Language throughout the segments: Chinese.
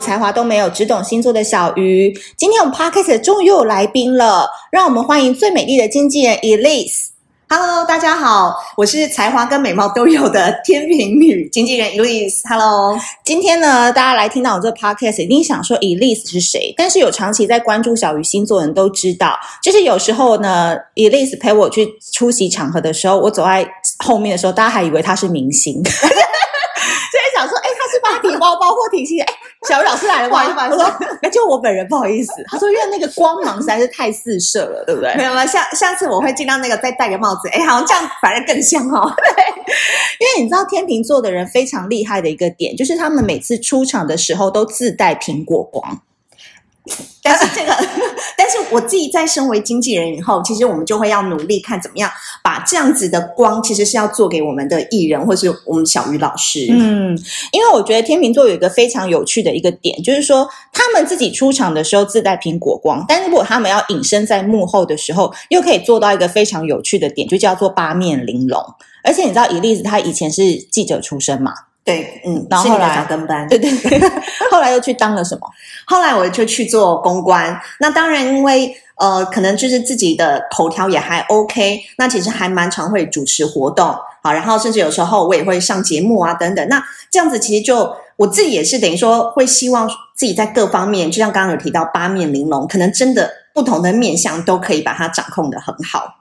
才华都没有，只懂星座的小鱼。今天我们 Podcast 终于又有来宾了，让我们欢迎最美丽的经纪人 Elise。Hello，大家好，我是才华跟美貌都有的天秤女经纪人 Elise。Hello，今天呢，大家来听到我这个 Podcast，一定想说 Elise 是谁？但是有长期在关注小鱼星座的人都知道，就是有时候呢，Elise 陪我去出席场合的时候，我走在后面的时候，大家还以为他是明星。就在想说，哎，他是芭比包包或提鞋。哎，小鱼老师来了，不好意思，我说，哎，就我本人，不好意思。他说，因为那个光芒实在是太四射了，对不对？没有了，下下次我会尽量那个再戴个帽子。哎，好像这样反而更像哦。对，因为你知道天秤座的人非常厉害的一个点，就是他们每次出场的时候都自带苹果光。但是这个，但是我自己在身为经纪人以后，其实我们就会要努力看怎么样把这样子的光，其实是要做给我们的艺人或是我们小鱼老师。嗯，因为我觉得天秤座有一个非常有趣的一个点，就是说他们自己出场的时候自带苹果光，但如果他们要隐身在幕后的时候，又可以做到一个非常有趣的点，就叫做八面玲珑。而且你知道，Elise 她以前是记者出身嘛？对，嗯，然后后来跟班，对对对，后来又去当了什么？后来我就去做公关。那当然，因为呃，可能就是自己的口条也还 OK，那其实还蛮常会主持活动，好，然后甚至有时候我也会上节目啊等等。那这样子其实就我自己也是等于说会希望自己在各方面，就像刚刚有提到八面玲珑，可能真的不同的面相都可以把它掌控的很好。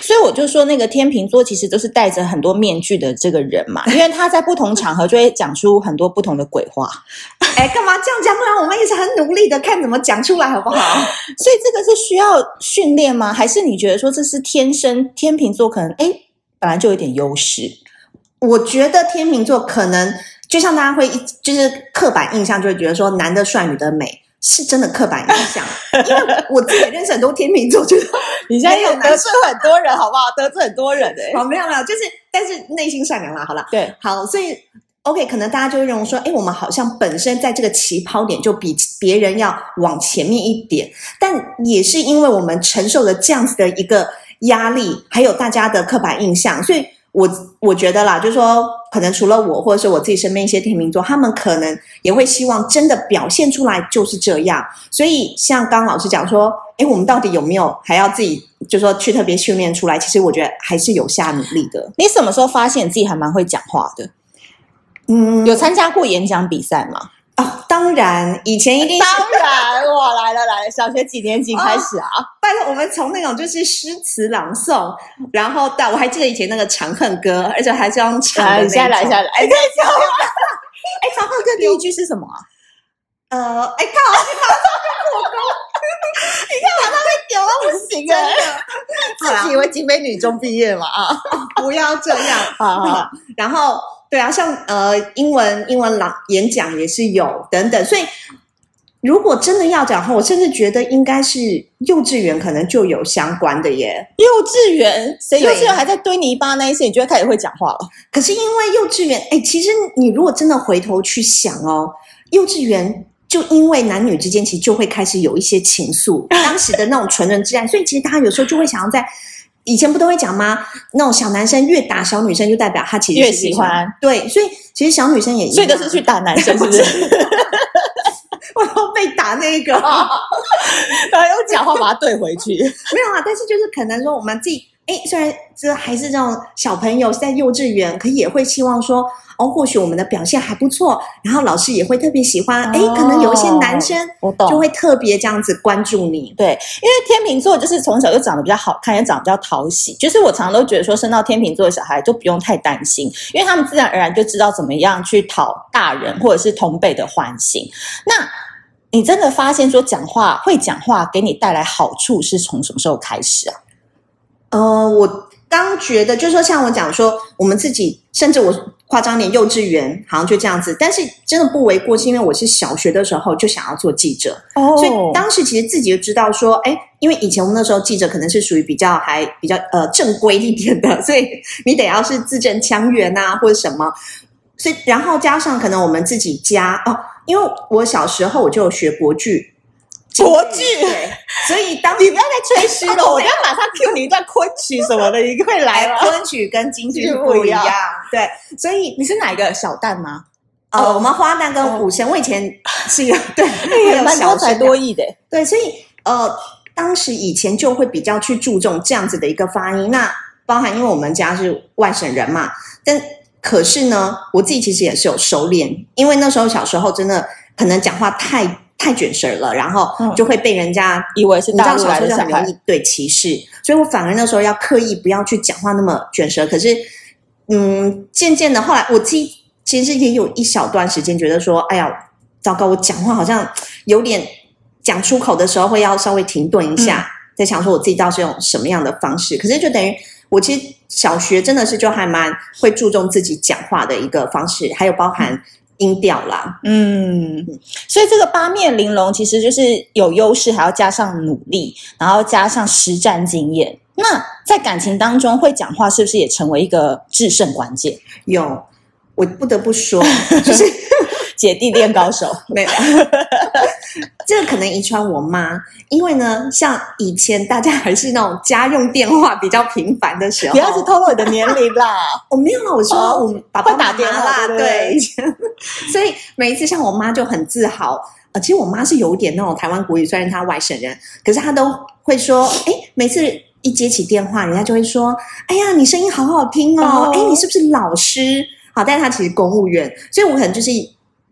所以我就说，那个天秤座其实都是戴着很多面具的这个人嘛，因为他在不同场合就会讲出很多不同的鬼话。哎，干嘛这样讲？不然我们也是很努力的，看怎么讲出来，好不好？所以这个是需要训练吗？还是你觉得说这是天生天秤座可能哎本来就有点优势？我觉得天秤座可能就像大家会就是刻板印象，就会觉得说男的帅，女的美。是真的刻板印象，因为我自己认识很多天秤座，觉得 你现在有得罪很多人，好不好？得罪很多人哎、欸，好，没有没有，就是但是内心善良啦，好了，对，好，所以 OK，可能大家就会认为说，哎，我们好像本身在这个起跑点就比别人要往前面一点，但也是因为我们承受了这样子的一个压力，还有大家的刻板印象，所以。我我觉得啦，就是说，可能除了我，或者是我自己身边一些天秤座，他们可能也会希望真的表现出来就是这样。所以，像刚刚老师讲说，诶，我们到底有没有还要自己，就是说去特别训练出来？其实我觉得还是有下努力的。你什么时候发现自己还蛮会讲话的？嗯，有参加过演讲比赛吗？哦，当然，以前一定是当然，我，来了来了，小学几年级开始啊？哦、拜托，我们从那种就是诗词朗诵，然后到我还记得以前那个《长恨歌》，而且还是用唱的那种。下来下来，哎，可以教吗？哎，《长恨歌》第一句是什么啊？呃，哎，靠，你马上就破功，你看马上被丢到不行啊！自己以为景美女中毕业嘛？啊，不要这样 啊！然后。对啊，像呃，英文英文朗演讲也是有等等，所以如果真的要讲的话，我甚至觉得应该是幼稚园可能就有相关的耶。幼稚园，谁幼稚园还在堆泥巴那一些，你就会开始会讲话了。可是因为幼稚园，哎，其实你如果真的回头去想哦，幼稚园就因为男女之间其实就会开始有一些情愫，当时的那种纯人之爱，所以其实大家有时候就会想要在。以前不都会讲吗？那种小男生越打小女生，就代表他其实越喜欢。对，所以其实小女生也一样。所以都是去打男生，是不是？我要被打那个，然后用假话把他怼回去。没有啊，但是就是可能说我们自己。哎，虽然这还是这种小朋友是在幼稚园，可也会期望说，哦，或许我们的表现还不错，然后老师也会特别喜欢。哎、哦，可能有一些男生，我懂，就会特别这样子关注你。对，因为天秤座就是从小就长得比较好看，也长得比较讨喜。就是我常常都觉得说，生到天秤座的小孩就不用太担心，因为他们自然而然就知道怎么样去讨大人或者是同辈的欢心。那你真的发现说，讲话会讲话给你带来好处，是从什么时候开始啊？呃，我刚觉得就是说，像我讲说，我们自己甚至我夸张点，幼稚园好像就这样子，但是真的不为过，是因为我是小学的时候就想要做记者，哦，所以当时其实自己就知道说，哎，因为以前我们那时候记者可能是属于比较还比较呃正规一点的，所以你得要是字正腔圆啊，或者什么，所以然后加上可能我们自己家哦，因为我小时候我就有学国剧。国剧。对，所以当你不要再吹嘘了，我要马上 cue 你一段昆曲什么的，你会来吗？昆曲跟京剧不一样，对，所以你是哪一个小旦吗？呃，我们花旦跟武生，我以前是有 对，蛮多才多艺的，对，所以呃，当时以前就会比较去注重这样子的一个发音，那包含因为我们家是外省人嘛，但可是呢，我自己其实也是有收敛，因为那时候小时候真的可能讲话太太卷舌了，然后就会被人家以为是大陆来的小孩，对歧视，所以我反而那时候要刻意不要去讲话那么卷舌。可是，嗯，渐渐的后来我自己。其实也有一小段时间觉得说，哎呀，糟糕！我讲话好像有点讲出口的时候会要稍微停顿一下，嗯、在想说我自己到底是用什么样的方式。可是就等于我其实小学真的是就还蛮会注重自己讲话的一个方式，还有包含音调啦。嗯，所以这个八面玲珑其实就是有优势，还要加上努力，然后加上实战经验。那在感情当中会讲话，是不是也成为一个制胜关键？有。我不得不说，就是姐弟恋高手，没有，这个可能遗传我妈，因为呢，像以前大家还是那种家用电话比较频繁的时候，不要去透露你的年龄啦，我 没有啦，我说我爸爸打电话啦，对，所以每一次像我妈就很自豪，呃，其实我妈是有点那种台湾国语，虽然她外省人，可是她都会说，哎，每次一接起电话，人家就会说，哎呀，你声音好好听哦，哎，你是不是老师？好，但是他其实公务员，所以我可能就是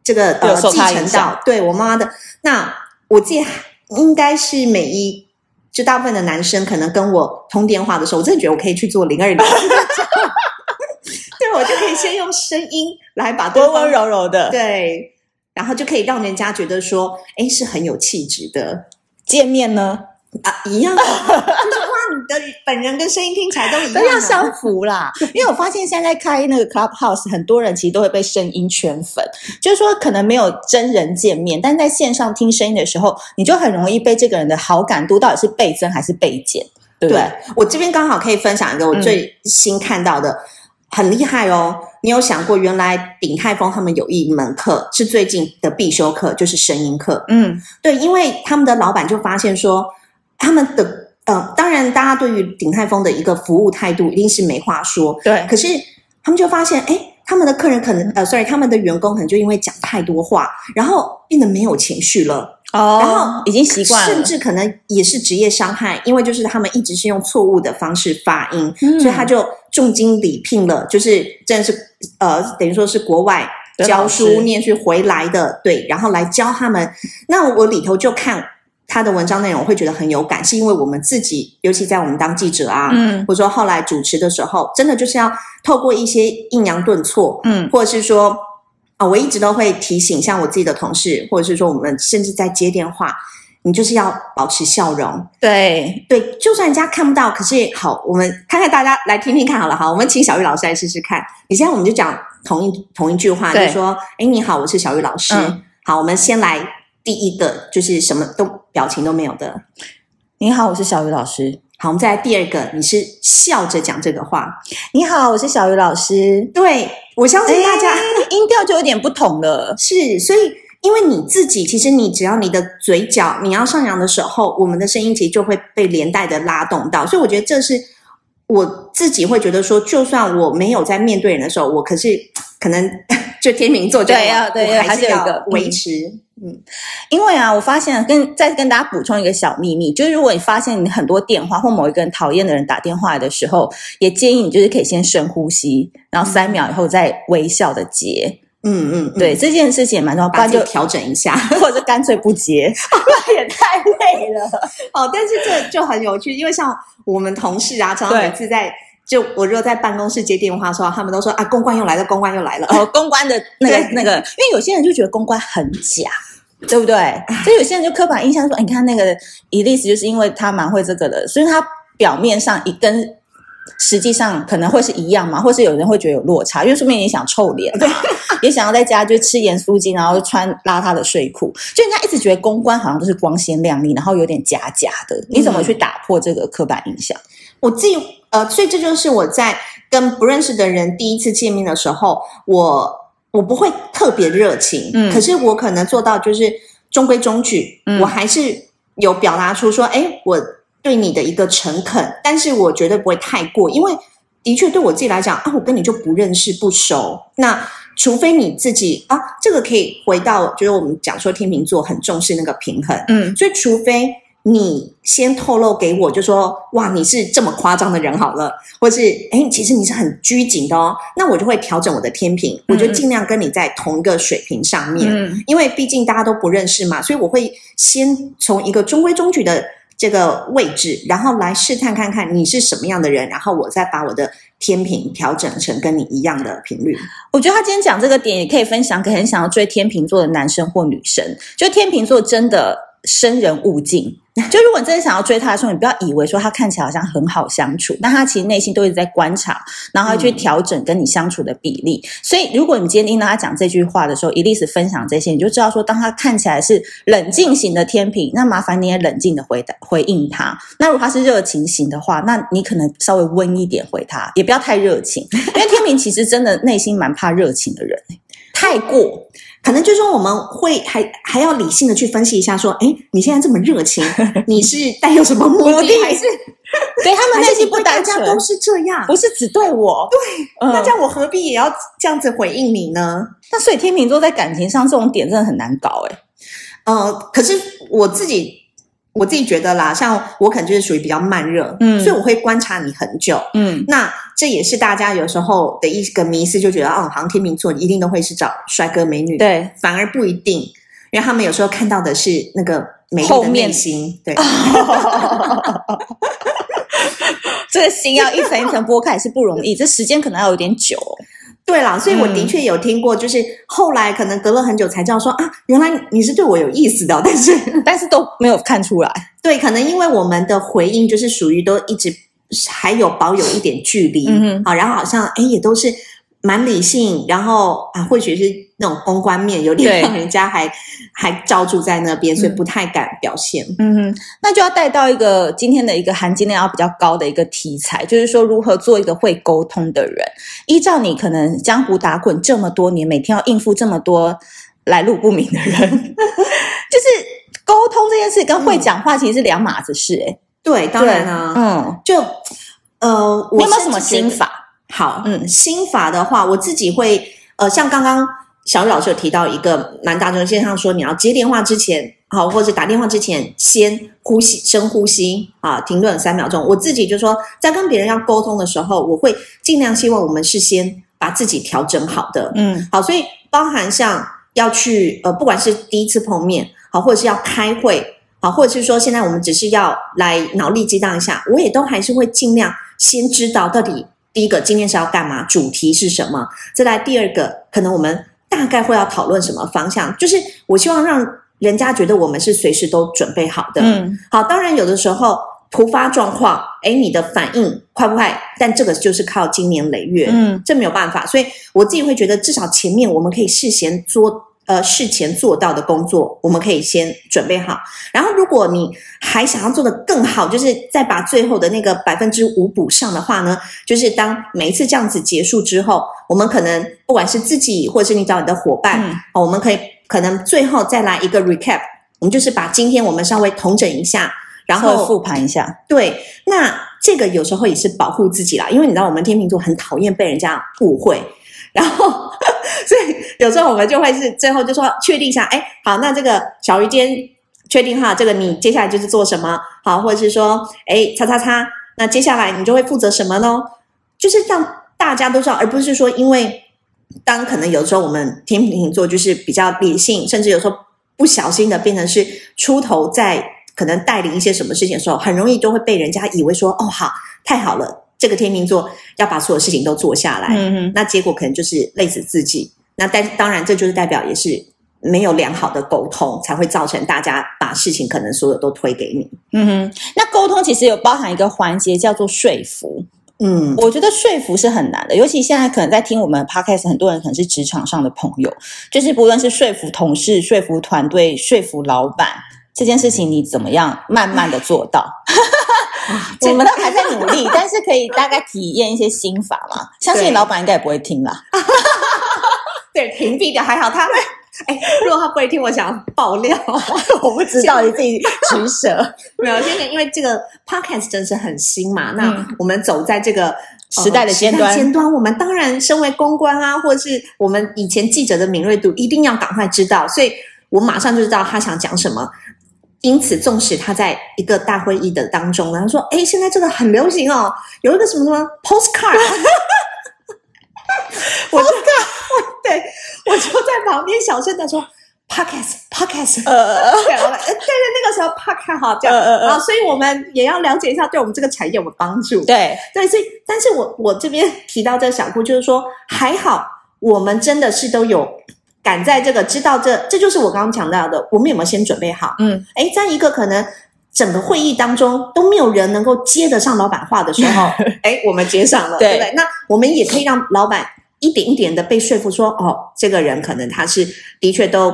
这个呃继承到对我妈妈的。那我记得应该是每一就大部分的男生可能跟我通电话的时候，我真的觉得我可以去做零二零，对，我就可以先用声音来把对方温温柔柔的对，然后就可以让人家觉得说，哎，是很有气质的。见面呢？啊，一样，就是哇，你的本人跟声音听起来都一样，都要相符啦。因为我发现现在开那个 Clubhouse，很多人其实都会被声音圈粉，就是说可能没有真人见面，但在线上听声音的时候，你就很容易被这个人的好感度到底是倍增还是倍减，对不对？对，我这边刚好可以分享一个我最新看到的，嗯、很厉害哦。你有想过，原来鼎泰丰他们有一门课是最近的必修课，就是声音课。嗯，对，因为他们的老板就发现说。他们的呃，当然，大家对于鼎泰丰的一个服务态度一定是没话说。对，可是他们就发现，哎，他们的客人可能呃，sorry，他们的员工可能就因为讲太多话，然后变得没有情绪了。哦，然后已经习惯了，甚至可能也是职业伤害，因为就是他们一直是用错误的方式发音，嗯、所以他就重金礼聘了，就是真的是呃，等于说是国外教书念书回来的，对，然后来教他们。那我里头就看。他的文章内容我会觉得很有感，是因为我们自己，尤其在我们当记者啊，嗯，或者说后来主持的时候，真的就是要透过一些抑扬顿挫，嗯，或者是说啊、哦，我一直都会提醒，像我自己的同事，或者是说我们甚至在接电话，你就是要保持笑容，对。对，就算人家看不到，可是好，我们看看大家来听听看好了，哈，我们请小玉老师来试试看。你现在我们就讲同一同一句话，就说，哎，你好，我是小玉老师，嗯、好，我们先来。第一个就是什么都表情都没有的。你好，我是小鱼老师。好，我们再来第二个，你是笑着讲这个话。你好，我是小鱼老师。对，我相信大家音调就有点不同了。是，所以因为你自己，其实你只要你的嘴角你要上扬的时候，我们的声音其实就会被连带的拉动到。所以我觉得这是我自己会觉得说，就算我没有在面对人的时候，我可是 可能就天秤座，对啊，对，还是有一个维持。嗯，因为啊，我发现跟再跟大家补充一个小秘密，就是如果你发现你很多电话或某一个人讨厌的人打电话来的时候，也建议你就是可以先深呼吸，然后三秒以后再微笑的接。嗯嗯，对，这件事情也蛮重要，不然就调整一下，或者是干脆不接，那 也太累了。哦，但是这就很有趣，因为像我们同事啊，常常每次在。就我如果在办公室接电话的时候，他们都说啊，公关又来了，公关又来了。哦，公关的那个那个，因为有些人就觉得公关很假，对不对？所以有些人就刻板印象说，你看那个 Elise 就是因为他蛮会这个的，所以他表面上一跟实际上可能会是一样嘛，或是有人会觉得有落差，因为说明你想臭脸，对，也想要在家就吃盐酥鸡，然后穿邋遢的睡裤，就人家一直觉得公关好像都是光鲜亮丽，然后有点假假的。你怎么去打破这个刻板印象？我自己。呃，所以这就是我在跟不认识的人第一次见面的时候，我我不会特别热情，嗯，可是我可能做到就是中规中矩，嗯，我还是有表达出说，哎，我对你的一个诚恳，但是我绝对不会太过，因为的确对我自己来讲啊，我跟你就不认识不熟，那除非你自己啊，这个可以回到，就是我们讲说天秤座很重视那个平衡，嗯，所以除非。你先透露给我，就说哇，你是这么夸张的人好了，或是诶，其实你是很拘谨的哦，那我就会调整我的天平，嗯、我就尽量跟你在同一个水平上面，嗯、因为毕竟大家都不认识嘛，所以我会先从一个中规中矩的这个位置，然后来试探看看你是什么样的人，然后我再把我的天平调整成跟你一样的频率。我觉得他今天讲这个点也可以分享给很想要追天秤座的男生或女生，就天秤座真的。生人勿近，就如果你真的想要追他的时候，你不要以为说他看起来好像很好相处，但他其实内心都一直在观察，然后去调整跟你相处的比例。所以，如果你今天听到他讲这句话的时候一定是分享这些，你就知道说，当他看起来是冷静型的天秤，那麻烦你也冷静的回答回应他。那如果他是热情型的话，那你可能稍微温一点回他，也不要太热情，因为天秤其实真的内心蛮怕热情的人，太过。可能就是说我们会还还要理性的去分析一下，说，哎，你现在这么热情，你是带有什么目的，还是 对他们内心不单纯？大家都是这样，不是只对我。对，嗯、那这样我何必也要这样子回应你呢？那所以天秤座在感情上这种点真的很难搞，哎。呃，可是我自己。我自己觉得啦，像我可能就是属于比较慢热，嗯，所以我会观察你很久，嗯，那这也是大家有时候的一个迷思，就觉得哦，好像天秤座一定都会是找帅哥美女，对，反而不一定，因为他们有时候看到的是那个美丽的内心，对，这个心要一层一层剥开是不容易，这时间可能要有点久。对啦，所以我的确有听过，就是后来可能隔了很久才知道说啊，原来你是对我有意思的，但是 但是都没有看出来。对，可能因为我们的回应就是属于都一直还有保有一点距离，嗯，好，然后好像哎也都是。蛮理性，然后啊，或许是那种公关面有点让人家还还罩住在那边，所以不太敢表现。嗯哼，那就要带到一个今天的一个含金量要比较高的一个题材，就是说如何做一个会沟通的人。依照你可能江湖打滚这么多年，每天要应付这么多来路不明的人，就是沟通这件事跟会讲话其实是两码子事。诶对，当然啊，嗯，就呃，我有没有什么心法？好，嗯，心法的话，我自己会，呃，像刚刚小雨老师有提到一个蛮大众，线上说你要接电话之前，好，或者打电话之前先呼吸，深呼吸，啊，停顿三秒钟。我自己就说，在跟别人要沟通的时候，我会尽量希望我们是先把自己调整好的，嗯，好，所以包含像要去，呃，不管是第一次碰面，好，或者是要开会，好，或者是说现在我们只是要来脑力激荡一下，我也都还是会尽量先知道到底。第一个，今天是要干嘛？主题是什么？再来第二个，可能我们大概会要讨论什么方向？就是我希望让人家觉得我们是随时都准备好的。嗯，好，当然有的时候突发状况，诶，你的反应快不快？但这个就是靠经年累月，嗯，这没有办法。所以我自己会觉得，至少前面我们可以事先做。呃，事前做到的工作，我们可以先准备好。然后，如果你还想要做得更好，就是再把最后的那个百分之五补上的话呢，就是当每一次这样子结束之后，我们可能不管是自己，或者是你找你的伙伴，嗯，我们可以可能最后再来一个 recap，我们就是把今天我们稍微统整一下，然后复盘一下。对，那这个有时候也是保护自己啦，因为你知道我们天秤座很讨厌被人家误会。然后，所以有时候我们就会是最后就说确定一下，哎，好，那这个小鱼今天确定哈，这个你接下来就是做什么？好，或者是说，哎，叉叉叉，那接下来你就会负责什么呢？就是让大家都知道，而不是说，因为当可能有时候我们天秤座就是比较理性，甚至有时候不小心的变成是出头，在可能带领一些什么事情的时候，很容易都会被人家以为说，哦，好，太好了。这个天秤座要把所有事情都做下来，那结果可能就是累死自己。那但当然，这就是代表也是没有良好的沟通，才会造成大家把事情可能所有都推给你。嗯哼，那沟通其实有包含一个环节叫做说服。嗯，我觉得说服是很难的，尤其现在可能在听我们 podcast，很多人可能是职场上的朋友，就是不论是说服同事、说服团队、说服老板，这件事情你怎么样慢慢的做到？我们都还在努力，但是可以大概体验一些心法嘛。相信老板应该也不会听啦。对，屏蔽掉还好，他哎，如果他不会听，我想爆料，我不知道你自己取舍。没有，现在因为这个 podcast 真是很新嘛，那我们走在这个时代的尖端，尖端，我们当然身为公关啊，或者是我们以前记者的敏锐度，一定要赶快知道，所以我马上就知道他想讲什么。因此，纵使他在一个大会议的当中呢，他说：“哎，现在这个很流行哦，有一个什么什么 postcard。”我就看，对，我就在旁边小声的说：“podcast，podcast。”呃，对，对对，那个时候 podcast 哈，这样啊，所以我们也要了解一下，对我们这个产业有没有帮助？对，对，所以，但是我我这边提到这个小顾，就是说，还好，我们真的是都有。赶在这个知道这这就是我刚刚强调的，我们有没有先准备好？嗯，哎，在一个可能整个会议当中都没有人能够接得上老板话的时候，哎，我们接上了，对，对不对？那我们也可以让老板一点一点的被说服说，说哦，这个人可能他是的确都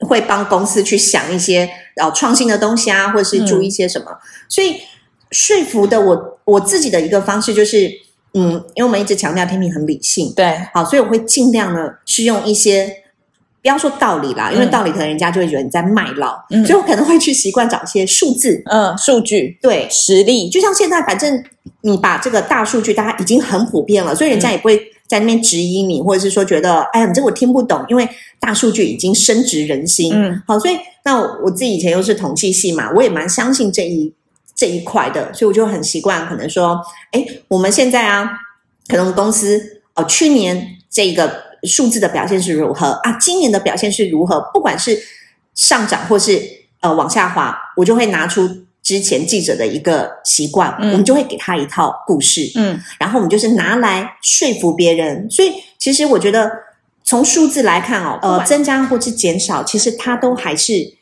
会帮公司去想一些呃创新的东西啊，或者是注意一些什么。嗯，所以说服的我我自己的一个方式就是。嗯，因为我们一直强调天秤很理性，对，好，所以我会尽量呢是用一些，不要说道理啦，嗯、因为道理可能人家就会觉得你在卖老，嗯，所以我可能会去习惯找一些数字，嗯，数据，对，实力，就像现在，反正你把这个大数据，大家已经很普遍了，所以人家也不会在那边质疑你，嗯、或者是说觉得，哎呀，你这我听不懂，因为大数据已经深植人心，嗯，好，所以那我，我自己以前又是统计系嘛，我也蛮相信这一。这一块的，所以我就很习惯，可能说，哎，我们现在啊，可能公司哦，去年这个数字的表现是如何啊？今年的表现是如何？不管是上涨或是呃往下滑，我就会拿出之前记者的一个习惯，嗯，我们就会给他一套故事，嗯，然后我们就是拿来说服别人。所以其实我觉得从数字来看哦，呃，增加或是减少，其实它都还是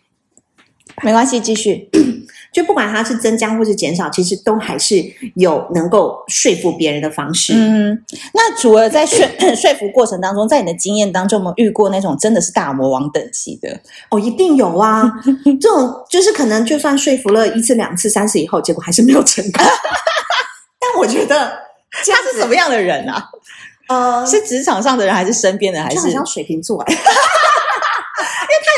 没关系，继续。就不管它是增加或是减少，其实都还是有能够说服别人的方式。嗯，那除了在说 说服过程当中，在你的经验当中，有没有遇过那种真的是大魔王等级的？哦，一定有啊！这种就是可能就算说服了一次、两次、三次以后，结果还是没有成功。但我觉得他是什么样的人啊？呃，是职场上的人，还是身边的，还是水瓶座？哎，因为他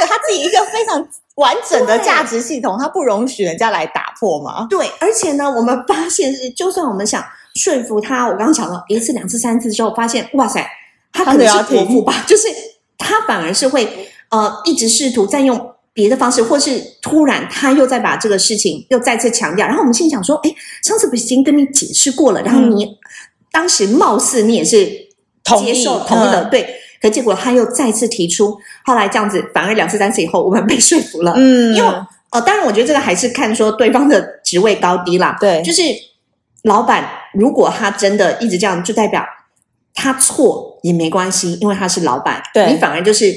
有他自己一个非常。完整的价值系统，他不容许人家来打破吗？对，而且呢，我们发现是，就算我们想说服他，我刚刚讲了一次、两次、三次之后，发现哇塞，他可能是伯父吧，就是他反而是会呃一直试图再用别的方式，或是突然他又再把这个事情又再次强调，然后我们心想说，哎，上次不是已经跟你解释过了，然后你、嗯、当时貌似你也是接受同意，同意的，嗯、对。可结果他又再次提出，后来这样子反而两次三次以后，我们被说服了。嗯，因为呃，当然我觉得这个还是看说对方的职位高低啦。对，就是老板如果他真的一直这样，就代表他错也没关系，因为他是老板。对，你反而就是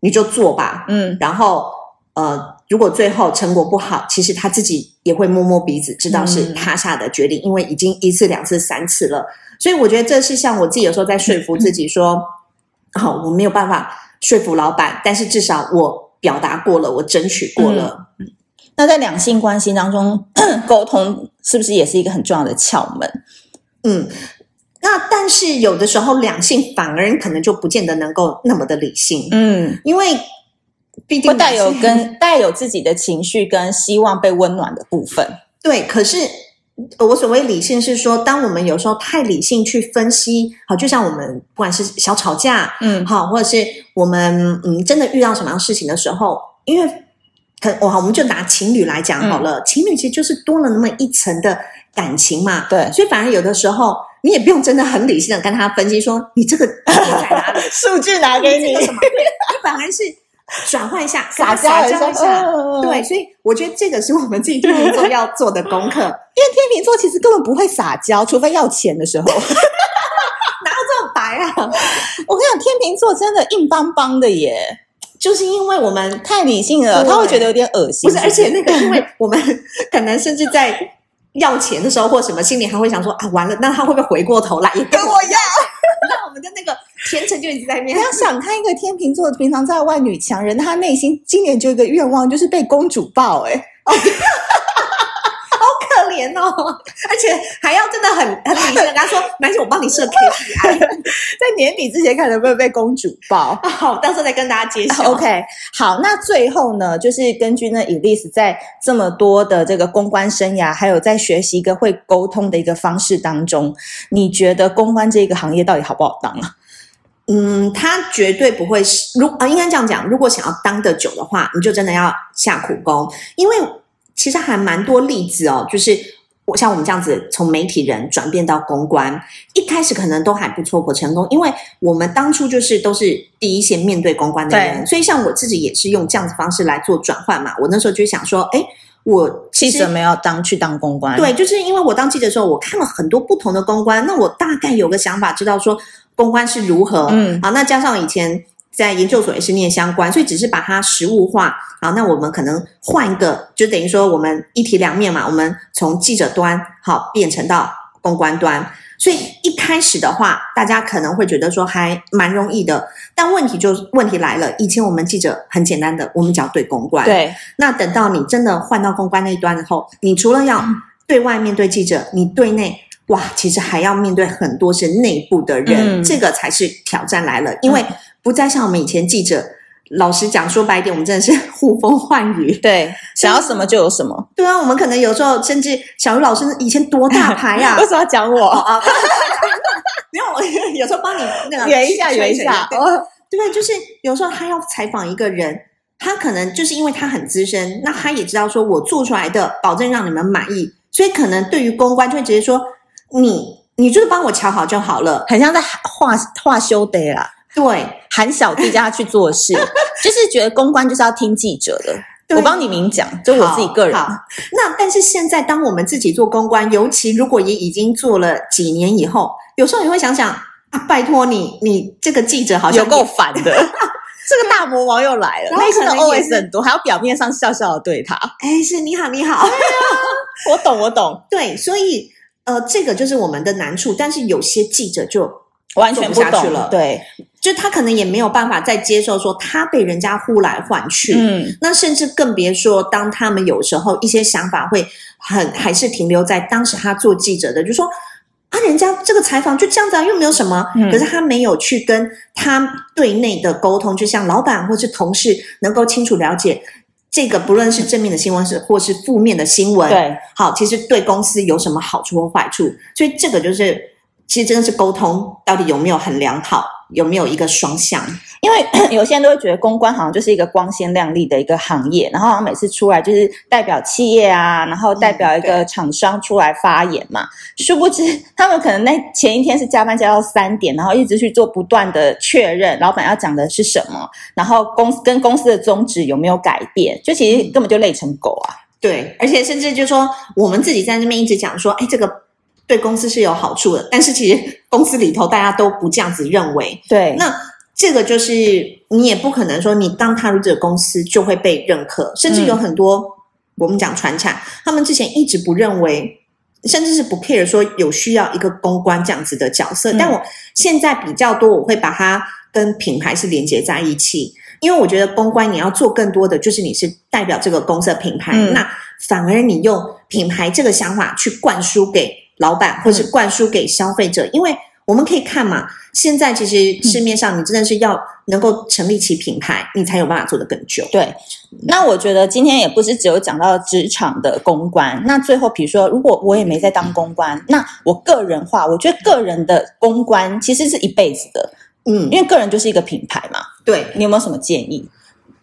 你就做吧。嗯，然后呃，如果最后成果不好，其实他自己也会摸摸鼻子，知道是他下的决定，嗯，因为已经一次两次三次了。所以我觉得这是像我自己有时候在说服自己说。嗯好，我没有办法说服老板，但是至少我表达过了，我争取过了。嗯，那在两性关系当中，沟通是不是也是一个很重要的窍门？嗯，那但是有的时候两性反而可能就不见得能够那么的理性。嗯，因为毕竟带有跟带有自己的情绪跟希望被温暖的部分。对，可是。我所谓理性是说，当我们有时候太理性去分析，好，就像我们不管是小吵架，嗯，好，或者是我们嗯真的遇到什么样事情的时候，因为可哇，我们就拿情侣来讲好了，嗯，情侣其实就是多了那么一层的感情嘛，对，所以反而有的时候你也不用真的很理性的跟他分析说，你这个在哪里，数据拿给你，什么，对，反而是。转换一下，撒娇一下，对，所以我觉得这个是我们自己天秤座要做的功课。因为天秤座其实根本不会撒娇，除非要钱的时候。哪有这么白啊？我跟你讲，天秤座真的硬邦邦的耶，就是因为我们太理性了，他会觉得有点恶心。不是，而且那个，因为我们可能甚至在要钱的时候或什么，心里还会想说啊，完了，那他会不会回过头来也跟我要？那我们的那个。天秤就已经在面。你要想看一个天秤座平常在外女强人，他内心今年就一个愿望，就是被公主抱。哎，好可怜哦！而且还要真的很很理性的跟他说：“没事，我帮你设 KPI。”在年底之前看能不能被公主抱。好，到时候再跟大家揭晓。OK，好，那最后呢，就是根据那 Elise 在这么多的这个公关生涯，还有在学习一个会沟通的一个方式当中，你觉得公关这个行业到底好不好当啊？嗯，他绝对不会是，如啊，应该这样讲，如果想要当得久的话，你就真的要下苦功，因为其实还蛮多例子哦，就是我。像我们这样子从媒体人转变到公关，一开始可能都还不错，不成功，因为我们当初就是都是第一线面对公关的人，所以像我自己也是用这样子方式来做转换嘛。我那时候就想说，哎，我记者没有当去当公关，对，就是因为我当记者的时候，我看了很多不同的公关，那我大概有个想法，知道说公关是如何，嗯，好，那加上以前。在研究所也是念相关，所以只是把它实物化啊。那我们可能换一个，就等于说我们一体两面嘛。我们从记者端好变成到公关端，所以一开始的话，大家可能会觉得说还蛮容易的。但问题就问题来了，以前我们记者很简单的，我们只要对公关。对。那等到你真的换到公关那一端之后，你除了要对外面对记者，你对内哇，其实还要面对很多是内部的人，嗯、这个才是挑战来了，因为。不再像我们以前记者，老实讲，说白一点，我们真的是呼风唤雨，对，想要什么就有什么。对啊，我们可能有时候甚至小鱼老师以前多大牌呀？为什么要讲我啊？没有，有时候帮你那个圆一下，圆一下。对，对，就是有时候他要采访一个人，他可能就是因为他很资深，那他也知道说我做出来的保证让你们满意，所以可能对于公关就会直接说你，你就是帮我瞧好就好了，很像在画画修得啦。对，喊小弟叫他去做事，就是觉得公关就是要听记者的。对我帮你明讲，就我自己个人。好，好，那但是现在，当我们自己做公关，尤其如果也已经做了几年以后，有时候你会想想啊，拜托你，你这个记者好像有够烦的，这个大魔王又来了，内心的 OS 很多，还要表面上笑笑的对他。哎，是你好，你好，我懂，我懂。对，所以呃，这个就是我们的难处，但是有些记者就完全不懂了，对。就他可能也没有办法再接受说他被人家呼来唤去，嗯，那甚至更别说当他们有时候一些想法会很还是停留在当时他做记者的，就说啊，人家这个采访就这样子啊，又没有什么，嗯，可是他没有去跟他对内的沟通，就像老板或是同事能够清楚了解这个，不论是正面的新闻是或是负面的新闻，对，好，其实对公司有什么好处或坏处，所以这个就是其实真的是沟通到底有没有很良好。有没有一个双向？因为 有些人都会觉得公关好像就是一个光鲜亮丽的一个行业，然后好像每次出来就是代表企业啊，然后代表一个厂商出来发言嘛。嗯、殊不知他们可能那前一天是加班加到三点，然后一直去做不断的确认，老板要讲的是什么，然后公司跟公司的宗旨有没有改变，就其实根本就累成狗啊。对，而且甚至就说我们自己在那边一直讲说，哎，这个。对公司是有好处的，但是其实公司里头大家都不这样子认为。对，那这个就是你也不可能说你刚踏入这个公司就会被认可，甚至有很多、嗯、我们讲传产，他们之前一直不认为，甚至是不 care 说有需要一个公关这样子的角色。嗯、但我现在比较多，我会把它跟品牌是连接在一起，因为我觉得公关你要做更多的，就是你是代表这个公司的品牌，嗯、那反而你用品牌这个想法去灌输给。老板，或是灌输给消费者，嗯、因为我们可以看嘛，现在其实市面上你真的是要能够成立起品牌，嗯、你才有办法做得更久。对，那我觉得今天也不是只有讲到职场的公关，那最后比如说，如果我也没在当公关，那我个人化，我觉得个人的公关其实是一辈子的，嗯，因为个人就是一个品牌嘛。对，你有没有什么建议？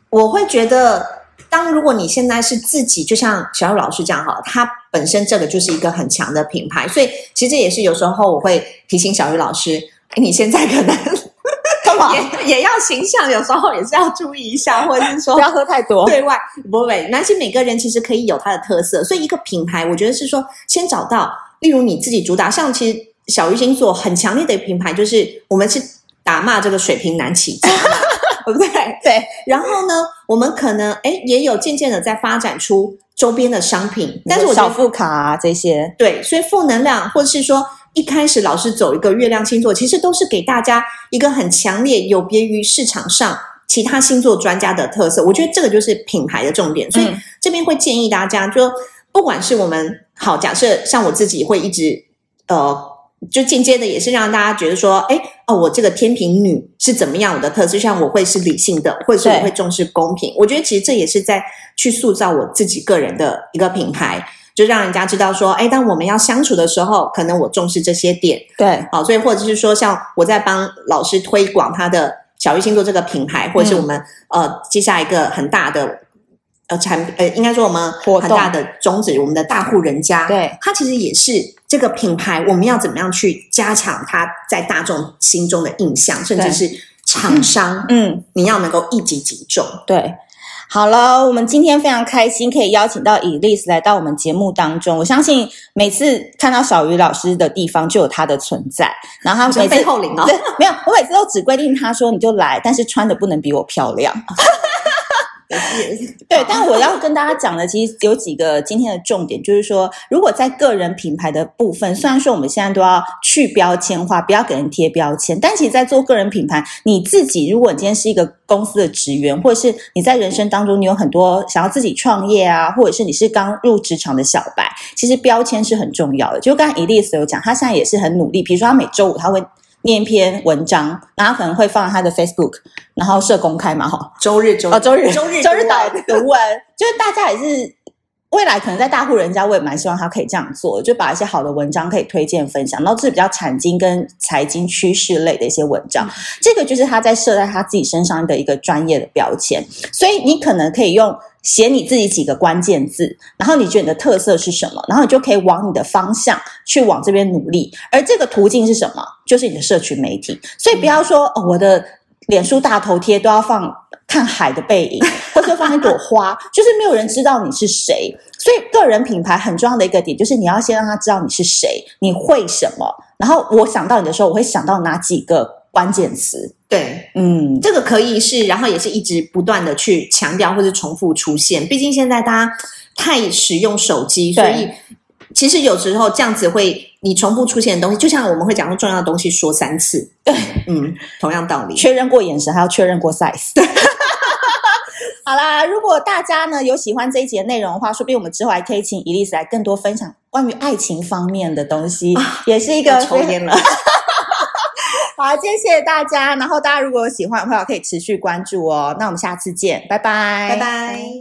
我会觉得。当如果你现在是自己，就像小玉老师这样哈，他本身这个就是一个很强的品牌，所以其实也是有时候我会提醒小鱼老师，你现在可能 也也要形象，有时候也是要注意一下，或者是说不要喝太多。对外不会，男性每个人其实可以有他的特色，所以一个品牌，我觉得是说先找到，例如你自己主打，像其实小鱼星座很强烈的品牌，就是我们是打骂这个水瓶男起家对不对？对。然后呢，我们可能诶也有渐渐的在发展出周边的商品，但是我小副卡啊这些，对，所以负能量或者是说一开始老是走一个月亮星座，其实都是给大家一个很强烈、有别于市场上其他星座专家的特色。我觉得这个就是品牌的重点，所以这边会建议大家，就不管是我们好，假设像我自己会一直呃就间接的也是让大家觉得说，哎哦，我这个天秤女是怎么样？我的特质，像我会是理性的，或者是我会重视公平。我觉得其实这也是在去塑造我自己个人的一个品牌，就让人家知道说，哎，当我们要相处的时候，可能我重视这些点。对，好，所以或者是说，像我在帮老师推广他的小鱼星座这个品牌，或者是我们、嗯、呃接下一个很大的。呃，产呃，应该说我们很大的宗旨，我们的大户人家，对，他其实也是这个品牌，我们要怎么样去加强它在大众心中的印象，甚至是厂商，嗯，你要能够一击即中。对，好了，我们今天非常开心可以邀请到 Elise 来到我们节目当中。我相信每次看到小鱼老师的地方就有他的存在，然后他每次背后灵哦，对，没有，我每次都只规定他说你就来，但是穿的不能比我漂亮。对，但我要跟大家讲的，其实有几个今天的重点，就是说，如果在个人品牌的部分，虽然说我们现在都要去标签化，不要给人贴标签，但其实，在做个人品牌，你自己，如果你今天是一个公司的职员，或者是你在人生当中，你有很多想要自己创业啊，或者是你是刚入职场的小白，其实标签是很重要的。就刚刚 Elise 有讲，他现在也是很努力，比如说他每周五他会。念一篇文章，然后可能会放在他的 Facebook，然后设公开嘛，哈，周日周哦，周日周日周日导读文，就是大家也是未来可能在大户人家，我也蛮希望他可以这样做，就把一些好的文章可以推荐分享，然后是比较产经跟财经趋势类的一些文章，这个就是他在设在他自己身上的一个专业的标签，所以你可能可以用。写你自己几个关键字，然后你觉得你的特色是什么？然后你就可以往你的方向去往这边努力。而这个途径是什么？就是你的社群媒体。所以不要说哦，我的脸书大头贴都要放看海的背影，或者放一朵花，就是没有人知道你是谁。所以个人品牌很重要的一个点，就是你要先让他知道你是谁，你会什么。然后我想到你的时候，我会想到哪几个关键词。对，嗯，这个可以是，然后也是一直不断的去强调或者重复出现。毕竟现在大家太使用手机，所以其实有时候这样子会，你重复出现的东西，就像我们会讲说重要的东西说三次。对，嗯，同样道理，确认过眼神，还要确认过 size。好啦，如果大家呢有喜欢这一集的内容的话，说不定我们之后还可以请 Elise 来更多分享关于爱情方面的东西，啊、也是一个抽烟了。好，谢谢大家。然后大家如果有喜欢的话，可以持续关注哦。那我们下次见，拜拜，拜拜。